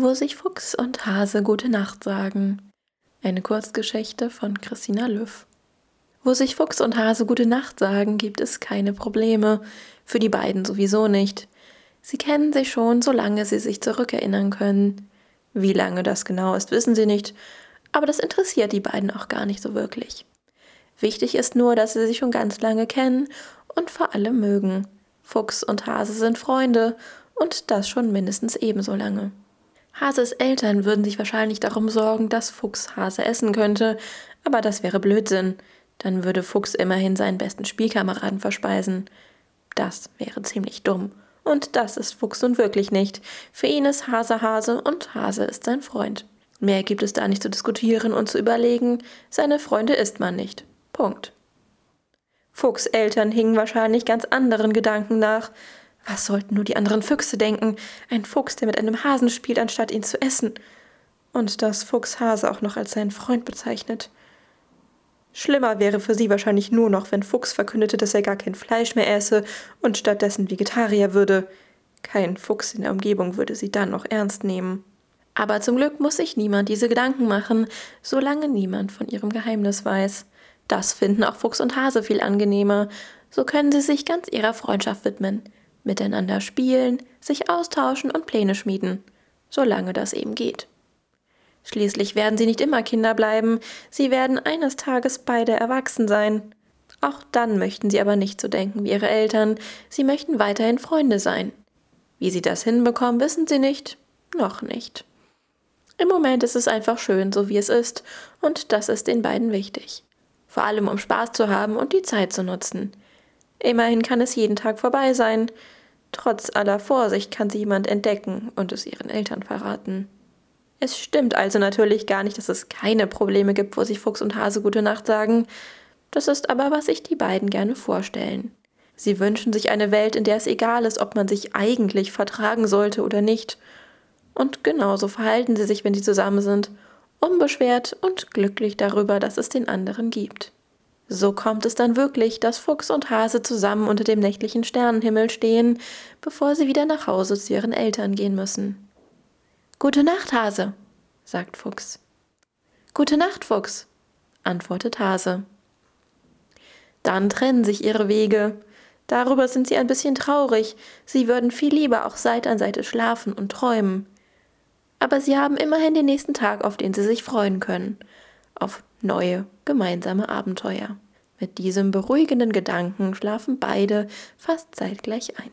wo sich Fuchs und Hase gute Nacht sagen. Eine Kurzgeschichte von Christina Löw. Wo sich Fuchs und Hase gute Nacht sagen, gibt es keine Probleme. Für die beiden sowieso nicht. Sie kennen sich schon, solange sie sich zurückerinnern können. Wie lange das genau ist, wissen sie nicht, aber das interessiert die beiden auch gar nicht so wirklich. Wichtig ist nur, dass sie sich schon ganz lange kennen und vor allem mögen. Fuchs und Hase sind Freunde und das schon mindestens ebenso lange. Hases Eltern würden sich wahrscheinlich darum sorgen, dass Fuchs Hase essen könnte, aber das wäre Blödsinn. Dann würde Fuchs immerhin seinen besten Spielkameraden verspeisen. Das wäre ziemlich dumm. Und das ist Fuchs nun wirklich nicht. Für ihn ist Hase Hase und Hase ist sein Freund. Mehr gibt es da nicht zu diskutieren und zu überlegen. Seine Freunde ist man nicht. Punkt. Fuchs Eltern hingen wahrscheinlich ganz anderen Gedanken nach. Was sollten nur die anderen Füchse denken? Ein Fuchs, der mit einem Hasen spielt, anstatt ihn zu essen. Und dass Fuchs Hase auch noch als seinen Freund bezeichnet. Schlimmer wäre für sie wahrscheinlich nur noch, wenn Fuchs verkündete, dass er gar kein Fleisch mehr esse und stattdessen Vegetarier würde. Kein Fuchs in der Umgebung würde sie dann noch ernst nehmen. Aber zum Glück muss sich niemand diese Gedanken machen, solange niemand von ihrem Geheimnis weiß. Das finden auch Fuchs und Hase viel angenehmer. So können sie sich ganz ihrer Freundschaft widmen miteinander spielen, sich austauschen und Pläne schmieden, solange das eben geht. Schließlich werden sie nicht immer Kinder bleiben, sie werden eines Tages beide erwachsen sein. Auch dann möchten sie aber nicht so denken wie ihre Eltern, sie möchten weiterhin Freunde sein. Wie sie das hinbekommen, wissen sie nicht, noch nicht. Im Moment ist es einfach schön, so wie es ist, und das ist den beiden wichtig. Vor allem um Spaß zu haben und die Zeit zu nutzen. Immerhin kann es jeden Tag vorbei sein. Trotz aller Vorsicht kann sie jemand entdecken und es ihren Eltern verraten. Es stimmt also natürlich gar nicht, dass es keine Probleme gibt, wo sich Fuchs und Hase gute Nacht sagen. Das ist aber, was sich die beiden gerne vorstellen. Sie wünschen sich eine Welt, in der es egal ist, ob man sich eigentlich vertragen sollte oder nicht. Und genauso verhalten sie sich, wenn sie zusammen sind, unbeschwert und glücklich darüber, dass es den anderen gibt. So kommt es dann wirklich, dass Fuchs und Hase zusammen unter dem nächtlichen Sternenhimmel stehen, bevor sie wieder nach Hause zu ihren Eltern gehen müssen. Gute Nacht, Hase, sagt Fuchs. Gute Nacht, Fuchs, antwortet Hase. Dann trennen sich ihre Wege. Darüber sind sie ein bisschen traurig. Sie würden viel lieber auch Seite an Seite schlafen und träumen. Aber sie haben immerhin den nächsten Tag, auf den sie sich freuen können. Auf neue gemeinsame Abenteuer. Mit diesem beruhigenden Gedanken schlafen beide fast zeitgleich ein.